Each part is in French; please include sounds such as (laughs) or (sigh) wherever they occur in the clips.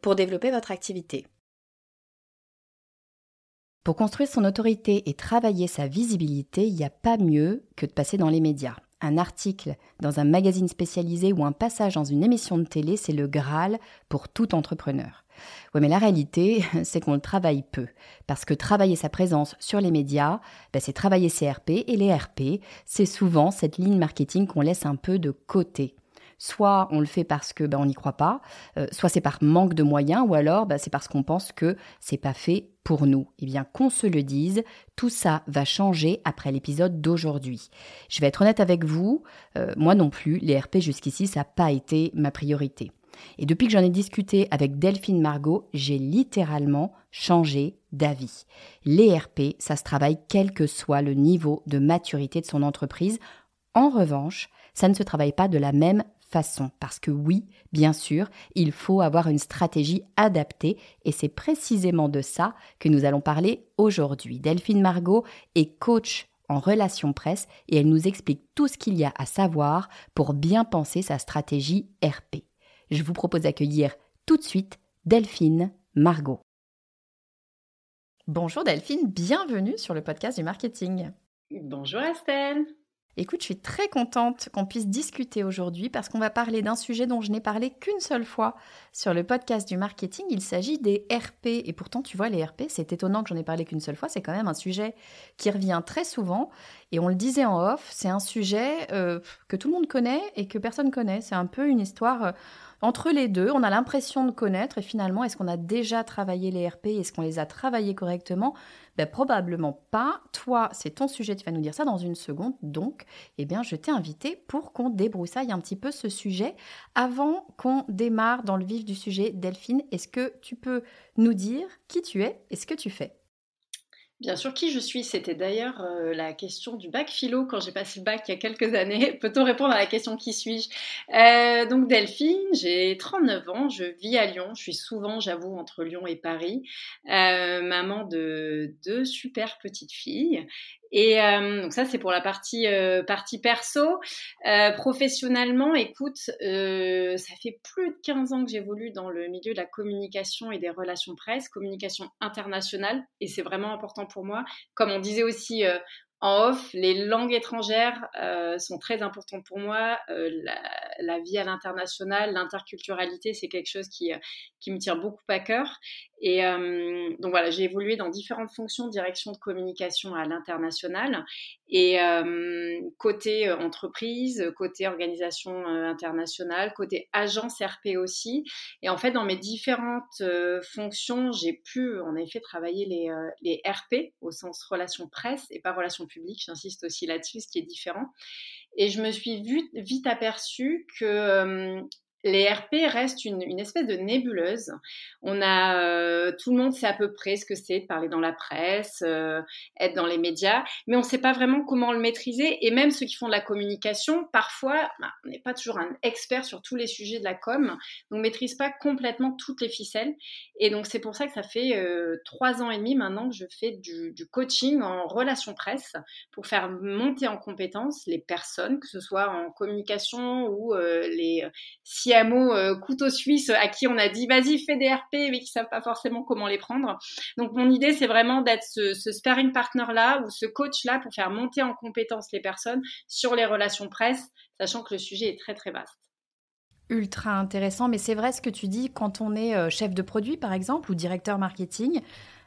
pour développer votre activité. Pour construire son autorité et travailler sa visibilité, il n'y a pas mieux que de passer dans les médias. Un article dans un magazine spécialisé ou un passage dans une émission de télé, c'est le Graal pour tout entrepreneur. Oui, mais la réalité, (laughs) c'est qu'on le travaille peu. Parce que travailler sa présence sur les médias, ben, c'est travailler ses RP. Et les RP, c'est souvent cette ligne marketing qu'on laisse un peu de côté. Soit on le fait parce que ben, on n'y croit pas, euh, soit c'est par manque de moyens, ou alors ben, c'est parce qu'on pense que c'est pas fait pour nous. Eh bien, qu'on se le dise, tout ça va changer après l'épisode d'aujourd'hui. Je vais être honnête avec vous, euh, moi non plus, les RP jusqu'ici, ça n'a pas été ma priorité. Et depuis que j'en ai discuté avec Delphine Margot, j'ai littéralement changé d'avis. Les RP, ça se travaille quel que soit le niveau de maturité de son entreprise. En revanche, ça ne se travaille pas de la même façon. Parce que oui, bien sûr, il faut avoir une stratégie adaptée et c'est précisément de ça que nous allons parler aujourd'hui. Delphine Margot est coach en relations presse et elle nous explique tout ce qu'il y a à savoir pour bien penser sa stratégie RP. Je vous propose d'accueillir tout de suite Delphine Margot. Bonjour Delphine, bienvenue sur le podcast du marketing. Bonjour Estelle. Écoute, je suis très contente qu'on puisse discuter aujourd'hui parce qu'on va parler d'un sujet dont je n'ai parlé qu'une seule fois sur le podcast du marketing. Il s'agit des RP. Et pourtant, tu vois, les RP, c'est étonnant que j'en ai parlé qu'une seule fois. C'est quand même un sujet qui revient très souvent. Et on le disait en off, c'est un sujet euh, que tout le monde connaît et que personne connaît. C'est un peu une histoire euh, entre les deux. On a l'impression de connaître et finalement, est-ce qu'on a déjà travaillé les RP Est-ce qu'on les a travaillés correctement? Ben, Probablement pas. Toi, c'est ton sujet, tu vas nous dire ça dans une seconde. Donc, eh bien, je t'ai invité pour qu'on débroussaille un petit peu ce sujet. Avant qu'on démarre dans le vif du sujet, Delphine, est-ce que tu peux nous dire qui tu es et ce que tu fais? Bien sûr, qui je suis? C'était d'ailleurs euh, la question du bac philo quand j'ai passé le bac il y a quelques années. (laughs) Peut-on répondre à la question qui suis-je? Euh, Donc Delphine, j'ai 39 ans, je vis à Lyon. Je suis souvent, j'avoue, entre Lyon et Paris. Euh, maman de deux super petites filles. Et euh, donc ça, c'est pour la partie, euh, perso. Euh, professionnellement, écoute, ça fait plus de 15 ans que j'évolue dans le milieu de la communication et des relations presse, communication internationale, et c'est vraiment important pour moi. Comme on disait aussi en off, les langues étrangères euh, sont très importantes pour moi. Euh, la, la, vie à l'international, l'interculturalité, c'est quelque chose qui, euh, qui me tient beaucoup à cœur. Et euh, donc voilà, j'ai évolué dans différentes fonctions, direction de communication à l'international. Et euh, côté entreprise, côté organisation internationale, côté agence RP aussi. Et en fait, dans mes différentes fonctions, j'ai pu en effet travailler les, les RP au sens relation presse et pas relation publique, j'insiste aussi là-dessus, ce qui est différent. Et je me suis vite aperçue que les RP restent une, espèce de nébuleuse. On a euh, tout le monde sait à peu près ce que c'est de parler dans la presse, euh, être dans les médias, mais on ne sait pas vraiment comment le maîtriser. Et même ceux qui font de la communication, parfois, bah, on n'est pas toujours un expert sur tous les sujets de la com, donc on maîtrise pas complètement toutes les ficelles. Et donc c'est pour ça que ça fait euh, trois ans et demi maintenant que je fais du, coaching en relations presse pour faire monter en compétence les personnes, que ce soit en communication ou les CMO euh, couteau suisse à qui on a dit vas-y fais des RP mais qui savent pas forcément comment les prendre. Donc mon idée c'est vraiment d'être ce, ce sparring partner là ou ce coach là pour faire monter en compétence les personnes sur les relations presse, sachant que le sujet est très très vaste ultra intéressant, mais c'est vrai ce que tu dis quand on est euh, chef de produit par exemple ou directeur marketing.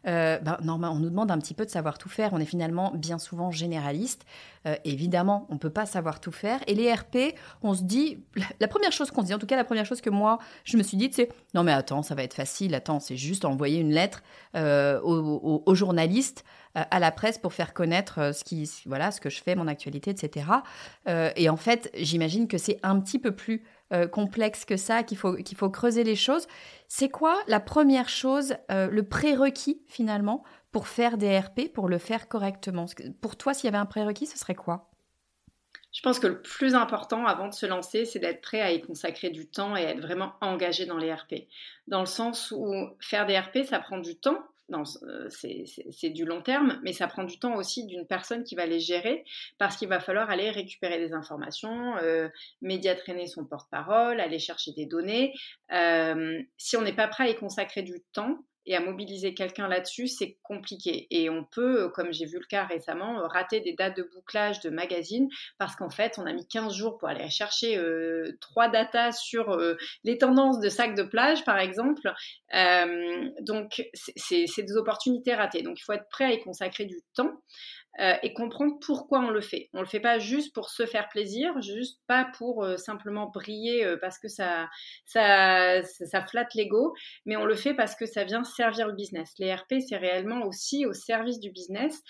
Euh, ben, on nous demande un petit peu de savoir tout faire. On est finalement bien souvent généraliste. Euh, évidemment, on ne peut pas savoir tout faire. Et les RP, on se dit, (laughs) la première chose qu'on se dit, en tout cas la première chose que moi, je me suis dit, c'est, non mais attends, ça va être facile, attends, c'est juste envoyer une lettre euh, aux, journalistes, à la presse pour faire connaître ce, qui, voilà, ce que je fais, mon actualité, etc. et en fait, j'imagine que c'est un petit peu plus complexe que ça, qu'il faut, qu'il faut creuser les choses. C'est quoi la première chose, euh, le prérequis finalement pour faire des RP, pour le faire correctement? Pour toi, s'il y avait un prérequis, ce serait quoi? Je pense que le plus important avant de se lancer, c'est d'être prêt à y consacrer du temps et être vraiment engagé dans les RP. Dans le sens où faire des RP, ça prend du temps, euh, c'est du long terme, mais ça prend du temps aussi d'une personne qui va les gérer parce qu'il va falloir aller récupérer des informations, euh, médiatraîner son porte-parole, aller chercher des données. Euh, si on n'est pas prêt à y consacrer du temps, et à mobiliser quelqu'un là-dessus, c'est compliqué. Et on peut, comme j'ai vu le cas récemment, rater des dates de bouclage de magazines parce qu'en fait, on a mis 15 jours pour aller chercher euh, trois datas sur euh, les tendances de sacs de plage, par exemple. Euh, donc, c'est des opportunités ratées. Donc, il faut être prêt à y consacrer du temps. Euh, et comprendre pourquoi on le fait. On le fait pas juste pour se faire plaisir, juste pas pour euh, simplement briller euh, parce que ça, ça, ça, flatte l'ego, mais on le fait parce que ça vient servir le business. Les RP, c'est réellement aussi au service du business.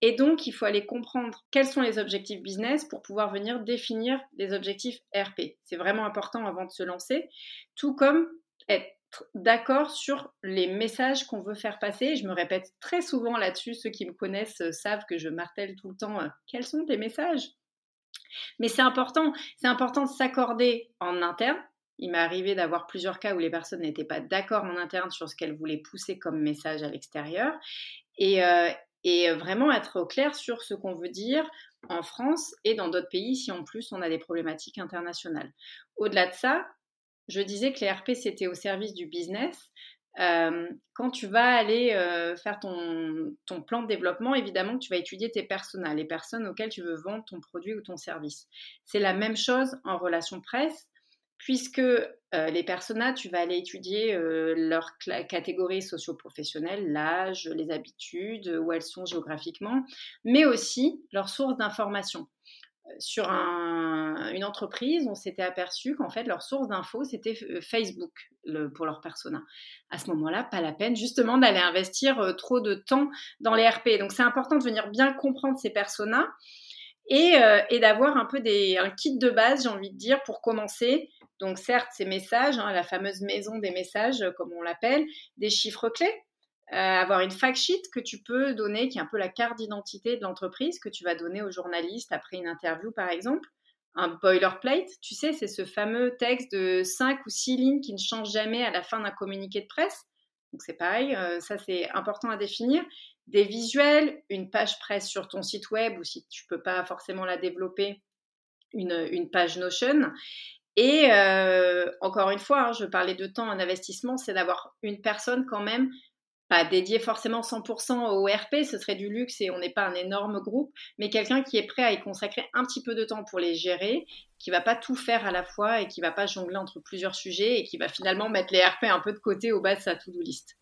Et donc, il faut aller comprendre quels sont les objectifs business pour pouvoir venir définir les objectifs RP. C'est vraiment important avant de se lancer, tout comme être d'accord sur les messages qu'on veut faire passer. Je me répète très souvent là-dessus. Ceux qui me connaissent euh, savent que je martèle tout le temps euh, quels sont tes messages? Mais c'est important, c'est important de s'accorder en interne. Il m'est arrivé d'avoir plusieurs cas où les personnes n'étaient pas d'accord en interne sur ce qu'elles voulaient pousser comme message à l'extérieur. Et, euh, vraiment être clair sur ce qu'on veut dire en France et dans d'autres pays si en plus on a des problématiques internationales. Au-delà de ça, je disais que les RP, c'était au service du business. Euh, quand tu vas aller euh, faire ton, ton, plan de développement, évidemment, tu vas étudier tes personas, les personnes auxquelles tu veux vendre ton produit ou ton service. C'est la même chose en relation presse, puisque euh, les personas, tu vas aller étudier leur catégorie socio-professionnelle, l'âge, les habitudes, où elles sont géographiquement, mais aussi leurs sources d'information sur une entreprise, on s'était aperçu qu'en fait, leur source d'info, c'était euh, Facebook pour leur persona. À ce moment-là, pas la peine justement d'aller investir euh, trop de temps dans les RP. Donc, c'est important de venir bien comprendre ces personas et, euh, d'avoir un peu des, un kit de base, j'ai envie de dire, pour commencer. Donc, certes, ces messages, hein, la fameuse maison des messages, comme on l'appelle, des chiffres clés euh, avoir une fact sheet que tu peux donner, qui est un peu la carte d'identité de l'entreprise, que tu vas donner aux journalistes après une interview, par exemple. Un boilerplate, tu sais, c'est ce fameux texte de 5 ou 6 lignes qui ne change jamais à la fin d'un communiqué de presse. Donc c'est pareil, euh, ça c'est important à définir. Des visuels, une page presse sur ton site web ou si tu peux pas forcément la développer, une, une page Notion. Et euh, encore une fois, hein, je parlais de temps en investissement, c'est d'avoir une personne quand même pas dédié forcément 100% au RP, ce serait du luxe et on n'est pas un énorme groupe, mais quelqu'un qui est prêt à y consacrer un petit peu de temps pour les gérer, qui va pas tout faire à la fois et qui va pas jongler entre plusieurs sujets et qui va finalement mettre les RP un peu de côté au bas de sa to-do list.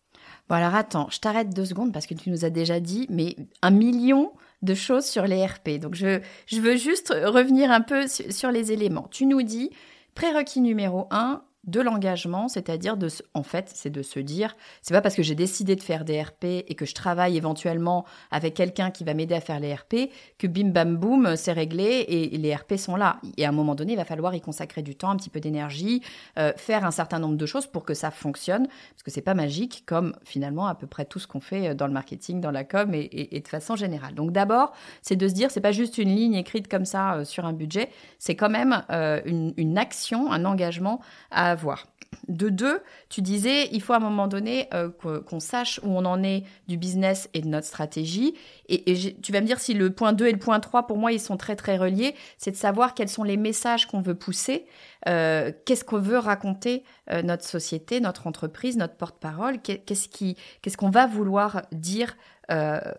Bon alors attends, je t'arrête deux secondes parce que tu nous as déjà dit, mais un million de choses sur les RP. Donc je, je veux juste revenir un peu sur, les éléments. Tu nous dis, prérequis numéro un, de l'engagement, c'est-à-dire de, en fait, c'est de se dire, c'est pas parce que j'ai décidé de faire des RP et que je travaille éventuellement avec quelqu'un qui va m'aider à faire les RP que bim bam boum, c'est réglé et, les RP sont là. Et à un moment donné, il va falloir y consacrer du temps, un petit peu d'énergie, euh, faire un certain nombre de choses pour que ça fonctionne, parce que c'est pas magique comme finalement à peu près tout ce qu'on fait dans le marketing, dans la com et, de façon générale. Donc d'abord, c'est de se dire, c'est pas juste une ligne écrite comme ça euh, sur un budget, c'est quand même euh, une, une action, un engagement à De deux, tu disais, il faut à un moment donné euh, qu'on sache où on en est du business et de notre stratégie. Et, tu vas me dire si le point 2 et le point 3, pour moi, ils sont très, très reliés. C'est de savoir quels sont les messages qu'on veut pousser, euh, qu'est-ce qu'on veut raconter euh, notre société, notre entreprise, notre porte-parole, qu'est-ce qu'on va vouloir dire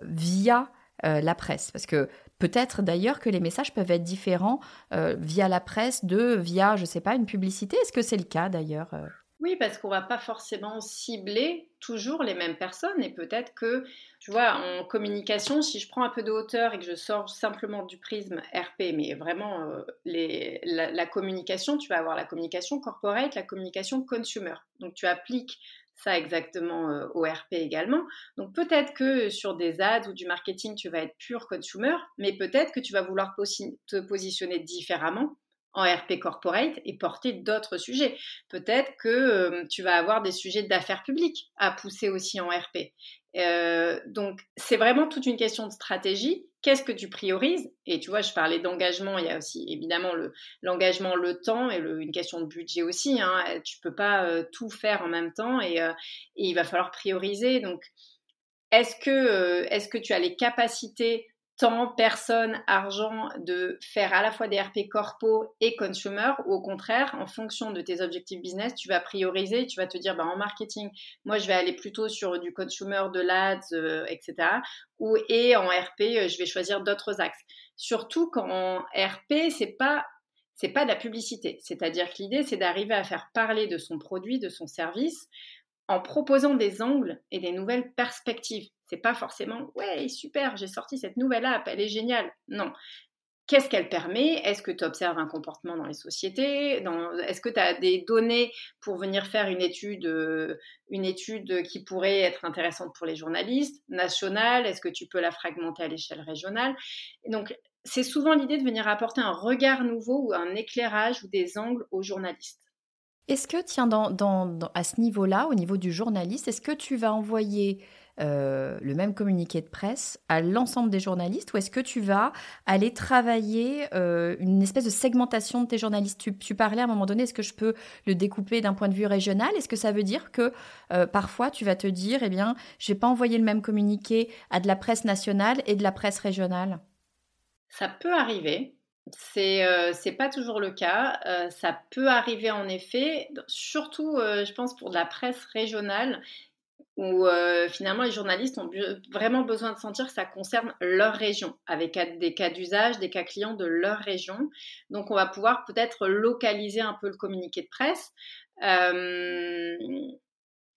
via la presse. Parce que Peut-être d'ailleurs que les messages peuvent être différents euh, via la presse de via, je ne sais pas, une publicité. Est-ce que c'est le cas d'ailleurs euh? Oui, parce qu'on ne va pas forcément cibler toujours les mêmes personnes et peut-être que, tu vois, en communication, si je prends un peu de hauteur et que je sors simplement du prisme RP, mais vraiment euh, la, communication, tu vas avoir la communication corporate, la communication consumer. Donc tu appliques ça exactement euh, au RP également. Donc peut-être que sur des ads ou du marketing, tu vas être pur consumer, mais peut-être que tu vas vouloir te positionner différemment en RP corporate et porter d'autres sujets. Peut-être que euh, tu vas avoir des sujets d'affaires publiques à pousser aussi en RP. Euh, donc c'est vraiment toute une question de stratégie qu'est-ce que tu priorises? Et tu vois, je parlais d'engagement, il y a aussi évidemment l'engagement, le, temps et une question de budget aussi. Hein. Tu peux pas euh, tout faire en même temps et, euh, et, il va falloir prioriser. Donc, est-ce que, euh, est-ce que tu as les capacités temps, personne, argent de faire à la fois des RP corpo et consumer ou au contraire, en fonction de tes objectifs business, tu vas prioriser, tu vas te dire bah, en marketing, moi je vais aller plutôt sur du consumer, de l'ads, euh, etc. Ou, et en RP, euh, je vais choisir d'autres axes. Surtout qu'en RP, c'est pas c'est pas de la publicité. C'est-à-dire que l'idée, c'est d'arriver à faire parler de son produit, de son service, en proposant des angles et des nouvelles perspectives. C'est pas forcément ouais, super, j'ai sorti cette nouvelle app, elle est géniale. Non. Qu'est-ce qu'elle permet? Est-ce que tu observes un comportement dans les sociétés? Est-ce que tu as des données pour venir faire une étude, euh, une étude qui pourrait être intéressante pour les journalistes? Nationale Est-ce que tu peux la fragmenter à l'échelle régionale? Donc, c'est souvent l'idée de venir apporter un regard nouveau ou un éclairage ou des angles aux journalistes. Est-ce que, tiens, dans, à ce niveau-là, au niveau du journaliste, est-ce que tu vas envoyer euh, le même communiqué de presse à l'ensemble des journalistes ou est-ce que tu vas aller travailler euh, une espèce de segmentation de tes journalistes? Tu, parlais à un moment donné, est-ce que je peux le découper d'un point de vue régional? Est-ce que ça veut dire que euh, parfois tu vas te dire, eh bien, je vais pas envoyer le même communiqué à de la presse nationale et de la presse régionale? Ça peut arriver. C'est euh, pas toujours le cas. ça peut arriver en effet, surtout, je pense, pour de la presse régionale où euh, finalement les journalistes ont vraiment besoin de sentir que ça concerne leur région, avec des cas d'usage, des cas clients de leur région. Donc on va pouvoir peut-être localiser un peu le communiqué de presse.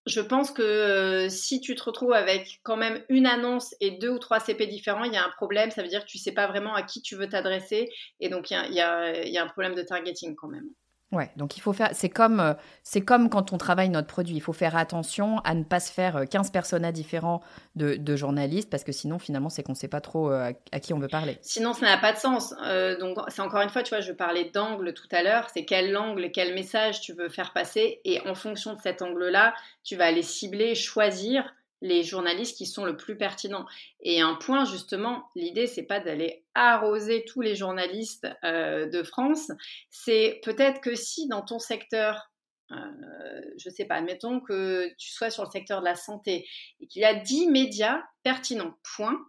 Je pense que euh, si tu te retrouves avec quand même une annonce et deux ou trois CP différents, il y a un problème. Ça veut dire que tu ne sais pas vraiment à qui tu veux t'adresser. Et donc, il y a un problème de targeting quand même. Ouais, donc il faut faire. C'est comme, euh, c'est comme quand on travaille notre produit. Il faut faire attention à ne pas se faire 15 euh, personnages différents de, journalistes parce que sinon, finalement, c'est qu'on ne sait pas trop euh, à, qui on veut parler. Sinon, ça n'a pas de sens. donc, c'est encore une fois, tu vois, je parlais d'angle tout à l'heure. C'est quel angle, quel message tu veux faire passer. Et en fonction de cet angle-là, tu vas aller cibler, choisir les journalistes qui sont le plus pertinents. Et un point justement, l'idée c'est pas d'aller arroser tous les journalistes euh, de France, c'est peut-être que si dans ton secteur euh, je sais pas, admettons que tu sois sur le secteur de la santé et qu'il y a 10 médias pertinents, point,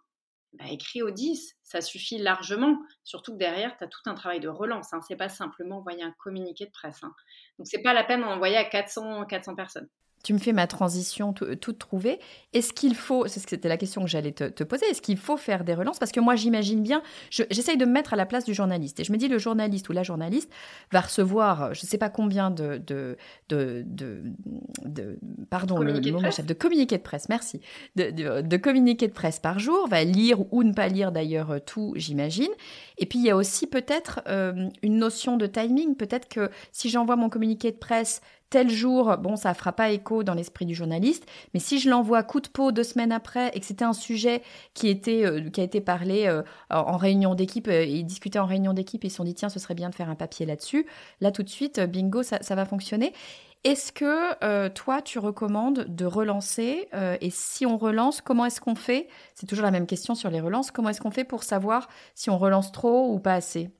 bah, écris aux 10, ça suffit largement. Surtout que derrière, tu as tout un travail de relance. Hein. C'est pas simplement envoyer un communiqué de presse. Hein. Donc, c'est pas la peine d'en envoyer à 400, 400 personnes tu me fais ma transition toute trouvée. Est-ce qu'il faut, c'est c'était la question que j'allais te, poser, est-ce qu'il faut faire des relances? Parce que moi, j'imagine bien, j'essaye de me mettre à la place du journaliste. Et je me dis, le journaliste ou la journaliste va recevoir, je ne sais pas combien de, de, de, de, pardon, le, mot de communiqué de presse, merci, de, de, communiqué de presse par jour, va lire ou ne pas lire d'ailleurs tout, j'imagine. Et puis, il y a aussi peut-être euh, une notion de timing. Peut-être que si j'envoie mon communiqué de presse tel jour, bon, ça fera pas écho dans l'esprit du journaliste, mais si je l'envoie coup de peau deux semaines après et que c'était un sujet qui, était, euh, qui a été parlé euh, en réunion d'équipe, euh, et discuté en réunion d'équipe, ils se sont dit, tiens, ce serait bien de faire un papier là-dessus, là tout de suite, bingo, ça, va fonctionner. Est-ce que toi, tu recommandes de relancer Et si on relance, comment est-ce qu'on fait? C'est toujours la même question sur les relances. Comment est-ce qu'on fait pour savoir si on relance trop ou pas assez?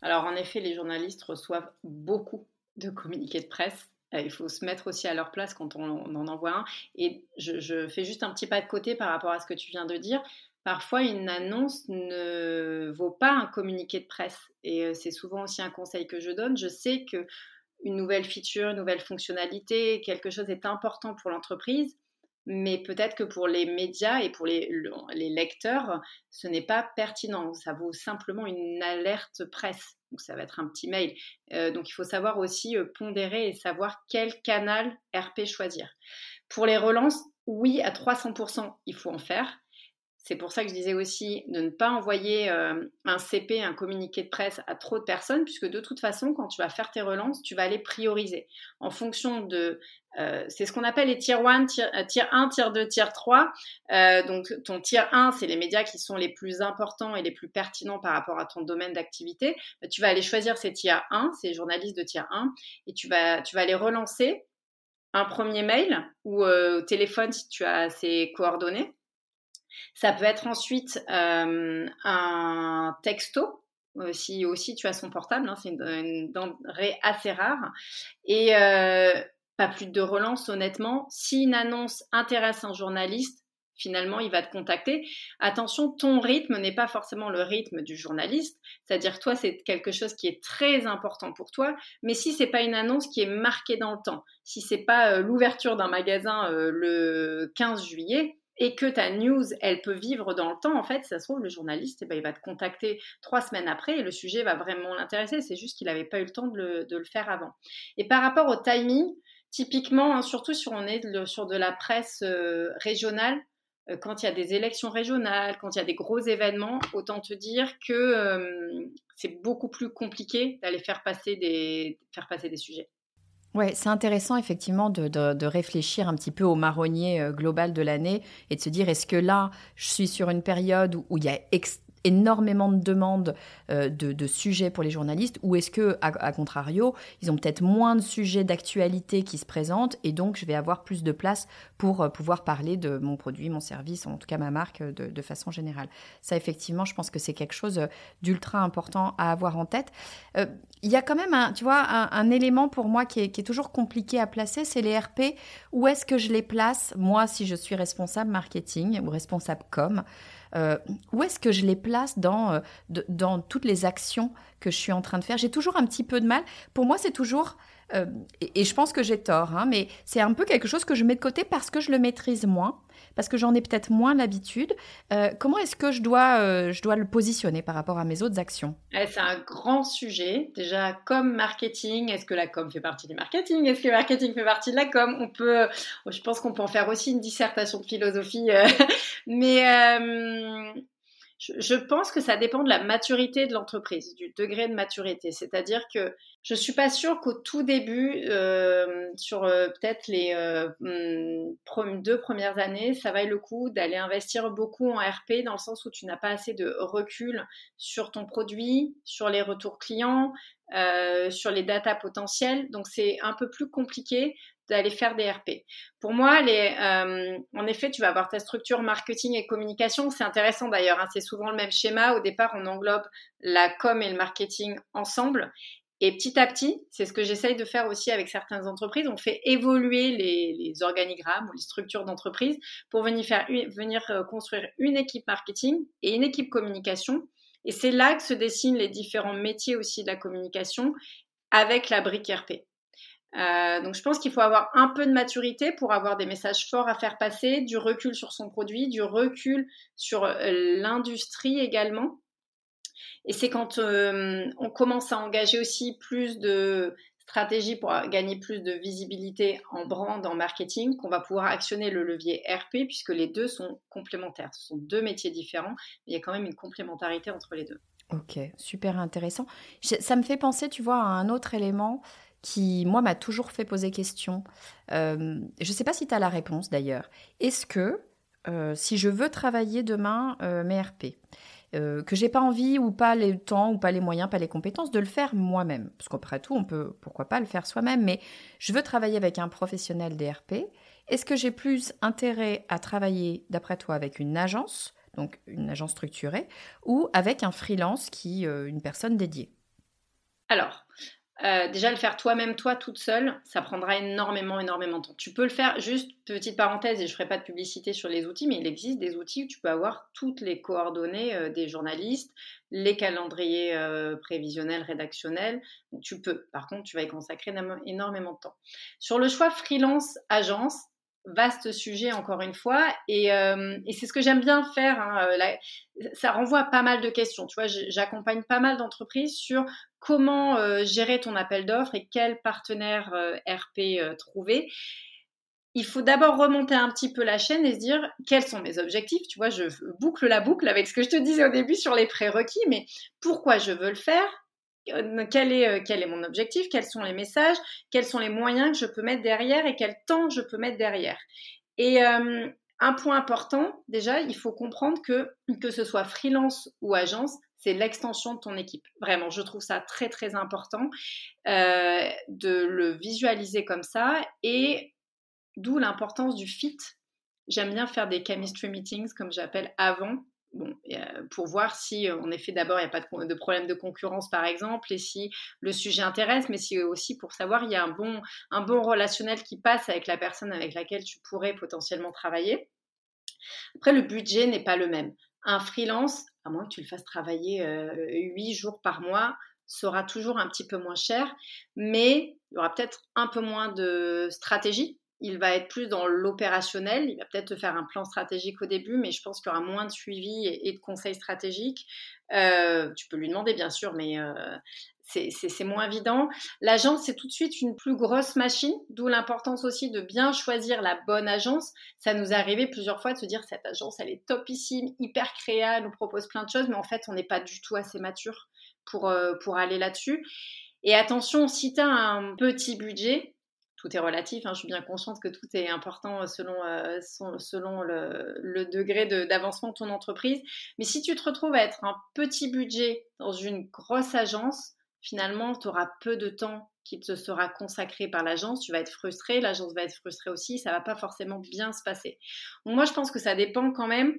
Alors, en effet, les journalistes reçoivent beaucoup de communiqués de presse. Euh, il faut se mettre aussi à leur place quand on, en envoie un. Et je, fais juste un petit pas de côté par rapport à ce que tu viens de dire. Parfois, une annonce ne vaut pas un communiqué de presse. Et euh, c'est souvent aussi un conseil que je donne. Je sais que une nouvelle feature, une nouvelle fonctionnalité, quelque chose est important pour l'entreprise, mais peut-être que pour les médias et pour les lecteurs, ce n'est pas pertinent. Ça vaut simplement une alerte presse. Donc ça va être un petit mail. Euh, donc il faut savoir aussi euh, pondérer et savoir quel canal RP choisir. Pour les relances, oui, à 300%, il faut en faire. C'est pour ça que je disais aussi de ne pas envoyer euh, un CP, un communiqué de presse à trop de personnes, puisque de toute façon, quand tu vas faire tes relances, tu vas les prioriser en fonction de euh, c'est ce qu'on appelle les tier 1, tier, 1, tier 2, tier 3. Euh, donc ton tier 1, c'est les médias qui sont les plus importants et les plus pertinents par rapport à ton domaine d'activité. Euh, tu vas aller choisir ces tier 1, ces journalistes de tier 1, et tu vas, tu relancer un premier mail ou au téléphone si tu as ces coordonnées. Ça peut être ensuite un texto si aussi tu as son portable, hein, c'est une, denrée assez rare. Et pas plus de relance, honnêtement. Si une annonce intéresse un journaliste, finalement, il va te contacter. Attention, ton rythme n'est pas forcément le rythme du journaliste. C'est-à-dire, toi, c'est quelque chose qui est très important pour toi. Mais si c'est pas une annonce qui est marquée dans le temps, si c'est pas euh, l'ouverture d'un magasin euh, le 15 juillet, et que ta news, elle peut vivre dans le temps, en fait, ça se trouve, le journaliste, eh ben, il va te contacter trois semaines après et le sujet va vraiment l'intéresser. C'est juste qu'il n'avait pas eu le temps de le, de le, faire avant. Et par rapport au timing, Typiquement, hein, surtout si on est sur de la presse euh, régionale, euh, quand il y a des élections régionales, quand il y a des gros événements, autant te dire que euh, c'est beaucoup plus compliqué d'aller faire passer des, faire passer des sujets. Ouais, c'est intéressant effectivement de, réfléchir un petit peu au marronnier global de l'année et de se dire est-ce que là, je suis sur une période où, il y a énormément de demandes euh, de, sujets pour les journalistes ou est-ce que, à, contrario, ils ont peut-être moins de sujets d'actualité qui se présentent et donc je vais avoir plus de place pour euh, pouvoir parler de mon produit, mon service, en tout cas ma marque euh, de, façon générale. Ça, effectivement, je pense que c'est quelque chose d'ultra important à avoir en tête. Il y a quand même, un, tu vois, un, élément pour moi qui est, qui est toujours compliqué à placer, c'est les RP. Où est-ce que je les place, moi, si je suis responsable marketing ou responsable com? Euh, où est-ce que je les place dans, euh, dans toutes les actions que je suis en train de faire? J'ai toujours un petit peu de mal. Pour moi, c'est toujours euh, et, je pense que j'ai tort, hein, mais c'est un peu quelque chose que je mets de côté parce que je le maîtrise moins, parce que j'en ai peut-être moins l'habitude. Euh, comment est-ce que je dois, euh, je dois le positionner par rapport à mes autres actions? Eh, C'est un grand sujet. Déjà, comme marketing, est-ce que la com fait partie du marketing? Est-ce que le marketing fait partie de la com? On peut, je pense qu'on peut en faire aussi une dissertation de philosophie, (laughs) mais je, pense que ça dépend de la maturité de l'entreprise, du degré de maturité. C'est-à-dire que je suis pas sûre qu'au tout début, euh, sur euh, peut-être les euh, hmm, deux premières années, ça vaille le coup d'aller investir beaucoup en RP dans le sens où tu n'as pas assez de recul sur ton produit, sur les retours clients, sur les datas potentielles. Donc c'est un peu plus compliqué d'aller faire des RP. Pour moi, euh, en effet, tu vas avoir ta structure marketing et communication. C'est intéressant d'ailleurs, hein, c'est souvent le même schéma. Au départ, on englobe la com et le marketing ensemble. Et petit à petit, c'est ce que j'essaye de faire aussi avec certaines entreprises, on fait évoluer les, organigrammes ou les structures d'entreprise pour venir, venir euh, construire une équipe marketing et une équipe communication. Et c'est là que se dessinent les différents métiers aussi de la communication avec la brique RP. Euh, donc je pense qu'il faut avoir un peu de maturité pour avoir des messages forts à faire passer, du recul sur son produit, du recul sur euh, l'industrie également. Et c'est quand euh, on commence à engager aussi plus de stratégies pour gagner plus de visibilité en brand, en marketing, qu'on va pouvoir actionner le levier RP puisque les deux sont complémentaires. Ce sont deux métiers différents, mais il y a quand même une complémentarité entre les deux. Ok, super intéressant. Ça me fait penser, tu vois, à un autre élément qui, moi, m'a toujours fait poser question. je ne sais pas si tu as la réponse d'ailleurs. Est-ce que, si je veux travailler demain mes RP, euh, que j'ai pas envie ou pas le temps ou pas les moyens, pas les compétences de le faire moi-même? Parce qu'après tout, on peut pourquoi pas le faire soi-même, mais je veux travailler avec un professionnel DRP. Est-ce que j'ai plus intérêt à travailler, d'après toi, avec une agence, donc une agence structurée, ou avec un freelance qui, euh, une personne dédiée? Alors, euh, déjà, le faire toi-même, toi, toute seule, ça prendra énormément, énormément de temps. Tu peux le faire, juste petite parenthèse, et je ne ferai pas de publicité sur les outils, mais il existe des outils où tu peux avoir toutes les coordonnées euh, des journalistes, les calendriers euh, prévisionnels, rédactionnels. tu peux. Par contre, tu vas y consacrer énormément de temps. Sur le choix freelance-agence, vaste sujet encore une fois et, c'est ce que j'aime bien faire hein, ça renvoie à pas mal de questions tu vois j'accompagne pas mal d'entreprises sur comment euh, gérer ton appel d'offres et quel partenaire euh, RP euh, trouver. Il faut d'abord remonter un petit peu la chaîne et se dire quels sont mes objectifs. Tu vois, je boucle la boucle avec ce que je te disais au début sur les prérequis, mais pourquoi je veux le faire quel est, quel est mon objectif, quels sont les messages, quels sont les moyens que je peux mettre derrière et quel temps je peux mettre derrière? Et un point important, déjà, il faut comprendre que que ce soit freelance ou agence, c'est l'extension de ton équipe. Vraiment, je trouve ça très très important euh, de le visualiser comme ça et d'où l'importance du fit. J'aime bien faire des chemistry meetings comme j'appelle avant. Bon, euh, pour voir si, en effet, d'abord, il n'y a pas de, problème de concurrence, par exemple, et si le sujet intéresse, mais si aussi pour savoir, il y a un bon, un bon relationnel qui passe avec la personne avec laquelle tu pourrais potentiellement travailler. Après, le budget n'est pas le même. Un freelance, à moins que tu le fasses travailler euh, huit jours par mois, sera toujours un petit peu moins cher, mais il y aura peut-être un peu moins de stratégie. Il va être plus dans l'opérationnel, il va peut-être te faire un plan stratégique au début, mais je pense qu'il y aura moins de suivi et, de conseils stratégiques. Euh, tu peux lui demander bien sûr, mais euh, c'est moins évident. L'agence, c'est tout de suite une plus grosse machine, d'où l'importance aussi de bien choisir la bonne agence. Ça nous est arrivé plusieurs fois de se dire cette agence, elle est topissime, hyper créa, elle nous propose plein de choses, mais en fait, on n'est pas du tout assez mature pour, euh, pour aller là-dessus. Et attention, si tu as un petit budget, tout est relatif, hein, je suis bien consciente que tout est important selon, euh, selon le, degré d'avancement de, ton entreprise. Mais si tu te retrouves à être un petit budget dans une grosse agence, finalement, tu auras peu de temps qui te sera consacré par l'agence, tu vas être frustré, l'agence va être frustrée aussi, ça va pas forcément bien se passer. moi, je pense que ça dépend quand même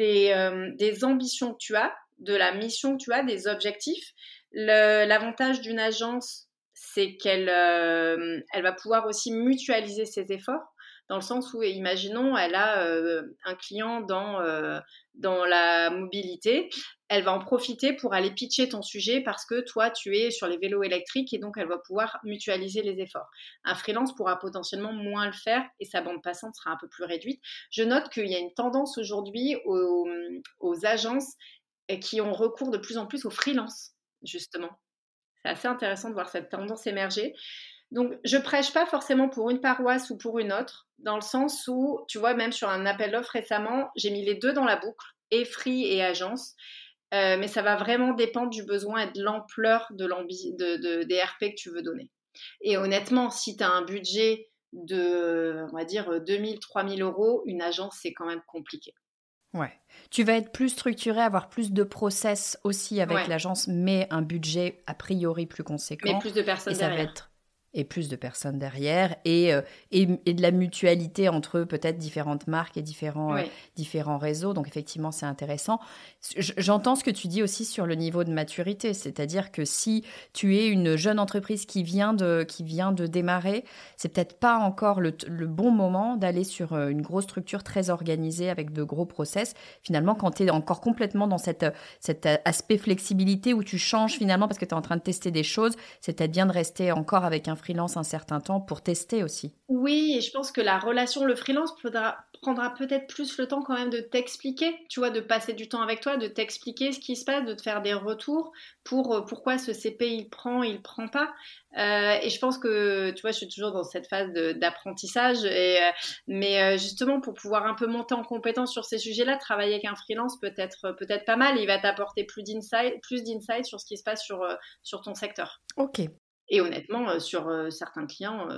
euh, des, ambitions que tu as, de la mission que tu as, des objectifs. L'avantage d'une agence, c'est qu'elle euh, elle va pouvoir aussi mutualiser ses efforts dans le sens où, imaginons, elle a euh, un client dans, dans la mobilité, elle va en profiter pour aller pitcher ton sujet parce que toi, tu es sur les vélos électriques et donc elle va pouvoir mutualiser les efforts. Un freelance pourra potentiellement moins le faire et sa bande passante sera un peu plus réduite. Je note qu'il y a une tendance aujourd'hui aux, agences qui ont recours de plus en plus aux freelance, justement. C'est assez intéressant de voir cette tendance émerger. Donc, je prêche pas forcément pour une paroisse ou pour une autre, dans le sens où, tu vois, même sur un appel d'offres récemment, j'ai mis les deux dans la boucle, et free et agence. Euh, mais ça va vraiment dépendre du besoin et de l'ampleur de, de, des RP que tu veux donner. Et honnêtement, si tu as un budget de, on va dire, 2000, 3000 euros, une agence, c'est quand même compliqué. Ouais. Tu vas être plus structuré, avoir plus de process aussi avec l'agence, mais un budget a priori plus conséquent. Mais plus de personnes et ça Va être et plus de personnes derrière et, euh, et, de la mutualité entre peut-être différentes marques et différents, euh, différents réseaux. Donc effectivement, c'est intéressant. J'entends ce que tu dis aussi sur le niveau de maturité, c'est-à-dire que si tu es une jeune entreprise qui vient de, qui vient de démarrer, c'est peut-être pas encore le, le bon moment d'aller sur euh, une grosse structure très organisée avec de gros process. Finalement, quand tu es encore complètement dans cette, cet aspect flexibilité où tu changes finalement parce que tu es en train de tester des choses, c'est peut-être bien de rester encore avec un freelance un certain temps pour tester aussi. Oui, et je pense que la relation, le freelance prendra peut-être plus le temps quand même de t'expliquer, tu vois, de passer du temps avec toi, de t'expliquer ce qui se passe, de te faire des retours pour euh, pourquoi ce CP il prend, il prend pas. Euh, et je pense que, tu vois, je suis toujours dans cette phase d'apprentissage, et, euh, mais justement pour pouvoir un peu monter en compétence sur ces sujets-là, travailler avec un freelance peut être peut-être pas mal. Il va t'apporter plus d'insight, plus d'insight sur ce qui se passe sur sur ton secteur. Ok, Et honnêtement, sur certains clients,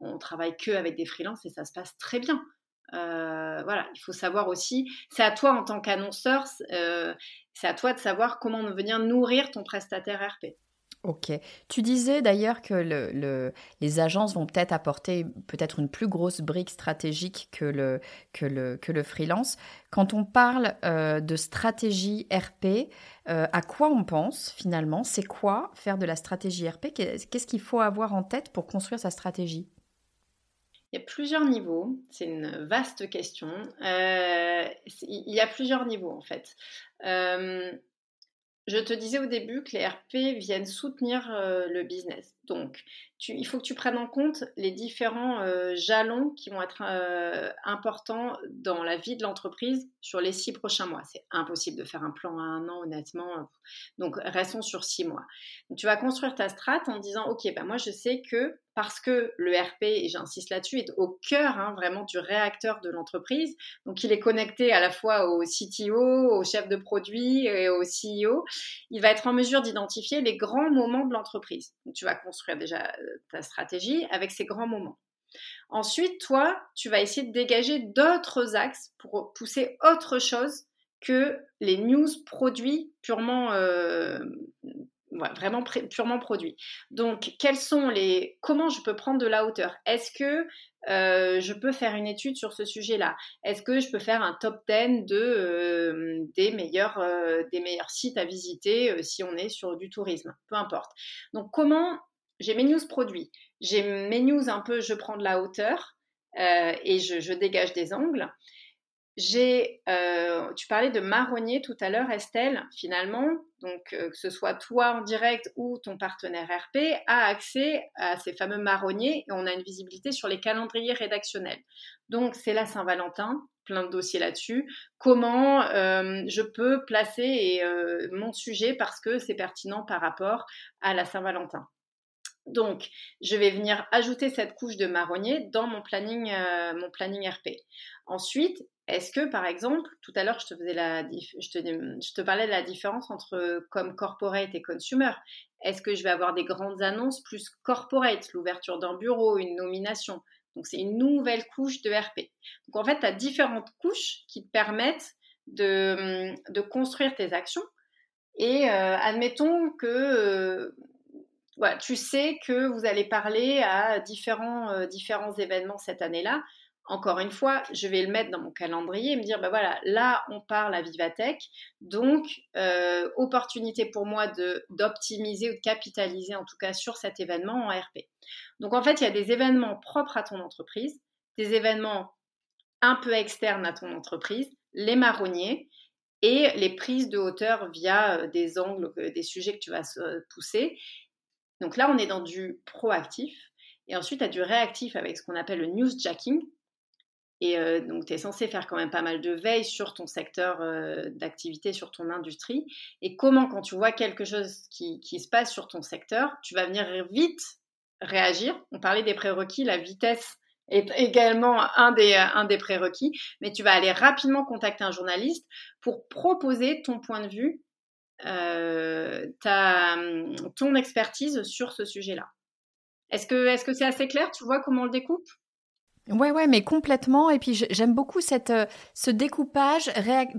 on travaille que avec des freelances et ça se passe très bien. voilà, il faut savoir aussi, c'est à toi en tant qu'annonceur, c'est à toi de savoir comment venir nourrir ton prestataire RP. Ok. Tu disais d'ailleurs que le, les agences vont peut-être apporter peut-être une plus grosse brique stratégique que le freelance. Quand on parle euh, de stratégie RP, euh, à quoi on pense finalement? C'est quoi faire de la stratégie RP Qu'est-ce qu'il faut avoir en tête pour construire sa stratégie? Il y a plusieurs niveaux, c'est une vaste question. Euh, il y a plusieurs niveaux en fait. Je te disais au début que les RP viennent soutenir euh, le business. Donc, il faut que tu prennes en compte les différents euh, jalons qui vont être euh, importants dans la vie de l'entreprise sur les six prochains mois. C'est impossible de faire un plan à un an, honnêtement. Donc, restons sur six mois. tu vas construire ta strate en disant, OK, ben moi, je sais que parce que le RP, et j'insiste là-dessus, est au cœur hein, vraiment du réacteur de l'entreprise. Donc, il est connecté à la fois au CTO, au chef de produit et au CEO. Il va être en mesure d'identifier les grands moments de l'entreprise. Tu vas déjà euh, ta stratégie avec ces grands moments. Ensuite, toi, tu vas essayer de dégager d'autres axes pour pousser autre chose que les news produits purement euh, vraiment purement produits. Donc, quels sont les, comment je peux prendre de la hauteur? Est-ce que euh, je peux faire une étude sur ce sujet-là? Est-ce que je peux faire un top 10 de, des, meilleurs, des meilleurs sites à visiter si on est sur du tourisme? Peu importe. Donc, comment j'ai mes news produits, j'ai mes news un peu, je prends de la hauteur euh, et je, dégage des angles. J'ai, euh, tu parlais de marronnier tout à l'heure, Estelle. Finalement, donc euh, que ce soit toi en direct ou ton partenaire RP, a accès à ces fameux marronniers et on a une visibilité sur les calendriers rédactionnels. Donc c'est la Saint-Valentin, plein de dossiers là-dessus. Comment je peux placer mon sujet parce que c'est pertinent par rapport à la Saint-Valentin? Donc, je vais venir ajouter cette couche de marronnier dans mon planning, euh, mon planning RP. Ensuite, est-ce que, par exemple, tout à l'heure, je te faisais la, je te, je te parlais de la différence entre comme corporate et consumer. Est-ce que je vais avoir des grandes annonces plus corporate, l'ouverture d'un bureau, une nomination? Donc, c'est une nouvelle couche de RP. Donc, en fait, tu as différentes couches qui te permettent de, de construire tes actions. Et euh, admettons que euh, tu sais que vous allez parler à différents, euh, différents événements cette année-là. Encore une fois, je vais le mettre dans mon calendrier et me dire, bah voilà, là, on parle à Vivatech, donc euh, opportunité pour moi d'optimiser ou de capitaliser en tout cas sur cet événement en RP. Donc en fait, il y a des événements propres à ton entreprise, des événements un peu externes à ton entreprise, les marronniers, et les prises de hauteur via euh, des angles, des sujets que tu vas pousser. Donc là, on est dans du proactif. Et ensuite, tu as du réactif avec ce qu'on appelle le newsjacking. Et euh, donc, tu es censé faire quand même pas mal de veille sur ton secteur euh, d'activité, sur ton industrie. Et comment, quand tu vois quelque chose qui, se passe sur ton secteur, tu vas venir vite réagir. On parlait des prérequis, la vitesse est également un des, un des prérequis, mais tu vas aller rapidement contacter un journaliste pour proposer ton point de vue euh, ta, ton expertise sur ce sujet-là. Est-ce que est-ce que c'est assez clair? Tu vois comment on le découpe? Ouais, ouais, mais complètement. Et puis j'aime beaucoup cette, euh, ce découpage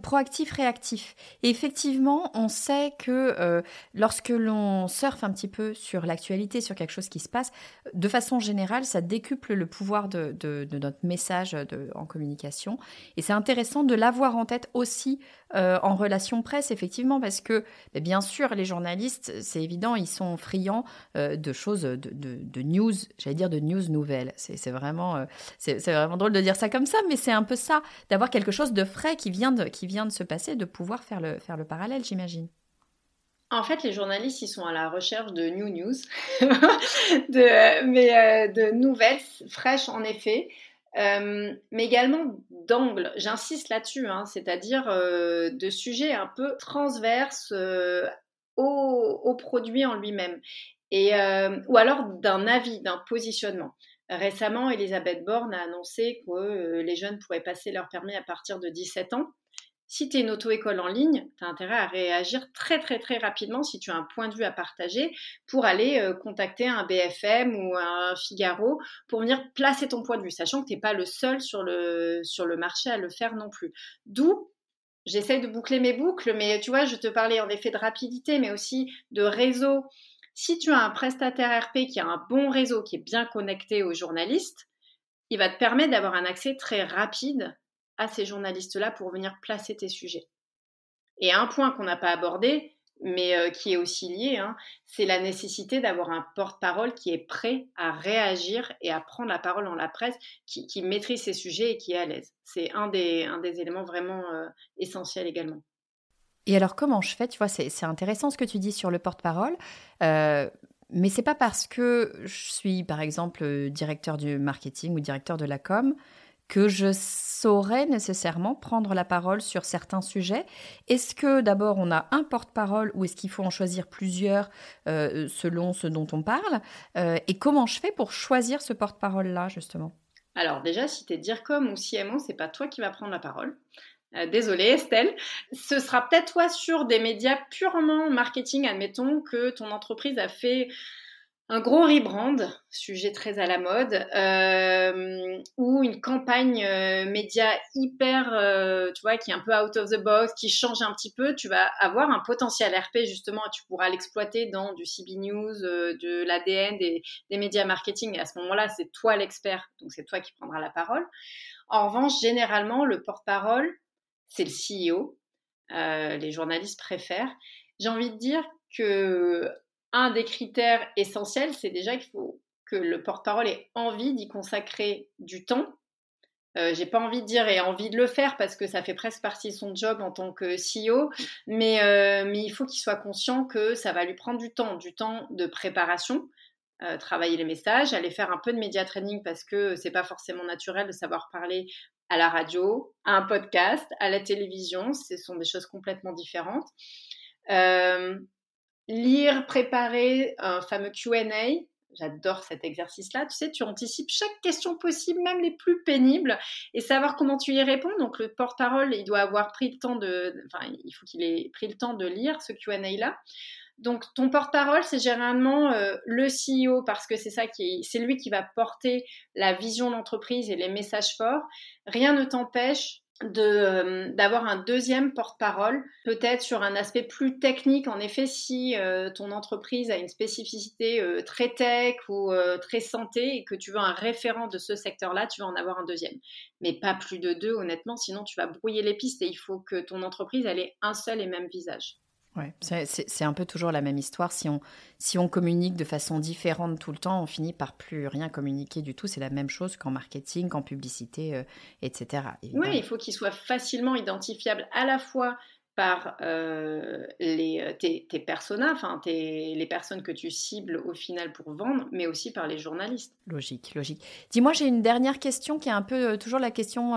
proactif-réactif. Et effectivement, on sait que euh, lorsque l'on surfe un petit peu sur l'actualité, sur quelque chose qui se passe, de façon générale, ça décuple le pouvoir de, de, de notre message de, en communication. Et c'est intéressant de l'avoir en tête aussi euh, en relation presse, effectivement, parce que bien sûr, les journalistes, c'est évident, ils sont friands de choses, de, de news, j'allais dire de news nouvelles. C'est vraiment c'est vraiment drôle de dire ça comme ça, mais c'est un peu ça, d'avoir quelque chose de frais qui vient de, qui vient de se passer, de pouvoir faire le, faire le parallèle, j'imagine. En fait, les journalistes, ils sont à la recherche de new news, (laughs) de, mais euh, de nouvelles fraîches en effet, euh, mais également d'angles. J'insiste là-dessus, hein, c'est-à-dire euh, de sujets un peu transverses au, au, produit en lui-même, ou alors d'un avis, d'un positionnement. Récemment, Elisabeth Borne a annoncé que euh, les jeunes pourraient passer leur permis à partir de 17 ans. si tu es une auto-école en ligne, tu as intérêt à réagir très très très rapidement si tu as un point de vue à partager pour aller euh, contacter un BFM ou un Figaro pour venir placer ton point de vue, sachant que tu n'es pas le seul sur le, sur le marché à le faire non plus. D'où j'essaye de boucler mes boucles, mais tu vois, je te parlais en effet de rapidité, mais aussi de réseau. Si tu as un prestataire RP qui a un bon réseau, qui est bien connecté aux journalistes, il va te permettre d'avoir un accès très rapide à ces journalistes-là pour venir placer tes sujets. Et un point qu'on n'a pas abordé, mais euh, qui est aussi lié, hein, c'est la nécessité d'avoir un porte-parole qui est prêt à réagir et à prendre la parole dans la presse, qui, maîtrise ses sujets et qui est à l'aise. C'est un des, éléments vraiment euh, essentiels également. Et alors, comment je fais Tu vois, c'est intéressant ce que tu dis sur le porte-parole. Euh, mais c'est pas parce que je suis, par exemple, directeur du marketing ou directeur de la com que je saurais nécessairement prendre la parole sur certains sujets. Est-ce que d'abord on a un porte-parole ou est-ce qu'il faut en choisir plusieurs euh, selon ce dont on parle euh, Et comment je fais pour choisir ce porte-parole-là justement? Alors déjà, si tu es DIRCOM ou CMO, c'est pas toi qui vas prendre la parole. Euh, désolée Estelle, ce sera peut-être toi sur des médias purement marketing, admettons que ton entreprise a fait un gros rebrand, sujet très à la mode, euh, ou une campagne euh, média hyper, euh, tu vois, qui est un peu out of the box, qui change un petit peu, tu vas avoir un potentiel RP justement, et tu pourras l'exploiter dans du CB News, de l'ADN, des, des, médias marketing, et à ce moment-là, c'est toi l'expert, donc c'est toi qui prendras la parole. En revanche, généralement, le porte-parole, c'est le CEO, les journalistes préfèrent. J'ai envie de dire que un des critères essentiels, c'est déjà qu'il faut que le porte-parole ait envie d'y consacrer du temps. Euh, j'ai pas envie de dire et envie de le faire parce que ça fait presque partie de son job en tant que CEO, mais, euh, mais il faut qu'il soit conscient que ça va lui prendre du temps, du temps de préparation, euh, travailler les messages, aller faire un peu de média training parce que c'est pas forcément naturel de savoir parler à la radio, à un podcast, à la télévision, ce sont des choses complètement différentes. Euh, lire, préparer un fameux QA. J'adore cet exercice-là. Tu sais, tu anticipes chaque question possible, même les plus pénibles, et savoir comment tu y réponds. Donc, le porte-parole, il doit avoir pris le temps de. Il faut qu'il ait pris le temps de lire ce QA-là. Donc, ton porte-parole, c'est généralement euh, le CEO parce que c'est ça qui, c'est lui qui va porter la vision de l'entreprise et les messages forts. Rien ne t'empêche euh, d'avoir un deuxième porte-parole, peut-être sur un aspect plus technique. En effet, si euh, ton entreprise a une spécificité très tech ou très santé et que tu veux un référent de ce secteur-là, tu vas en avoir un deuxième. Mais pas plus de deux, honnêtement, sinon tu vas brouiller les pistes et il faut que ton entreprise ait un seul et même visage. Ouais, c'est un peu toujours la même histoire. Si on, si on communique de façon différente tout le temps, on finit par plus rien communiquer du tout. C'est la même chose qu'en marketing, qu'en publicité, euh, etc. Oui, il faut qu'il soit facilement identifiable à la fois par euh, les, euh, tes, tes personas, enfin les personnes que tu cibles au final pour vendre, mais aussi par les journalistes. Logique, logique. Dis-moi, j'ai une dernière question qui est un peu toujours la question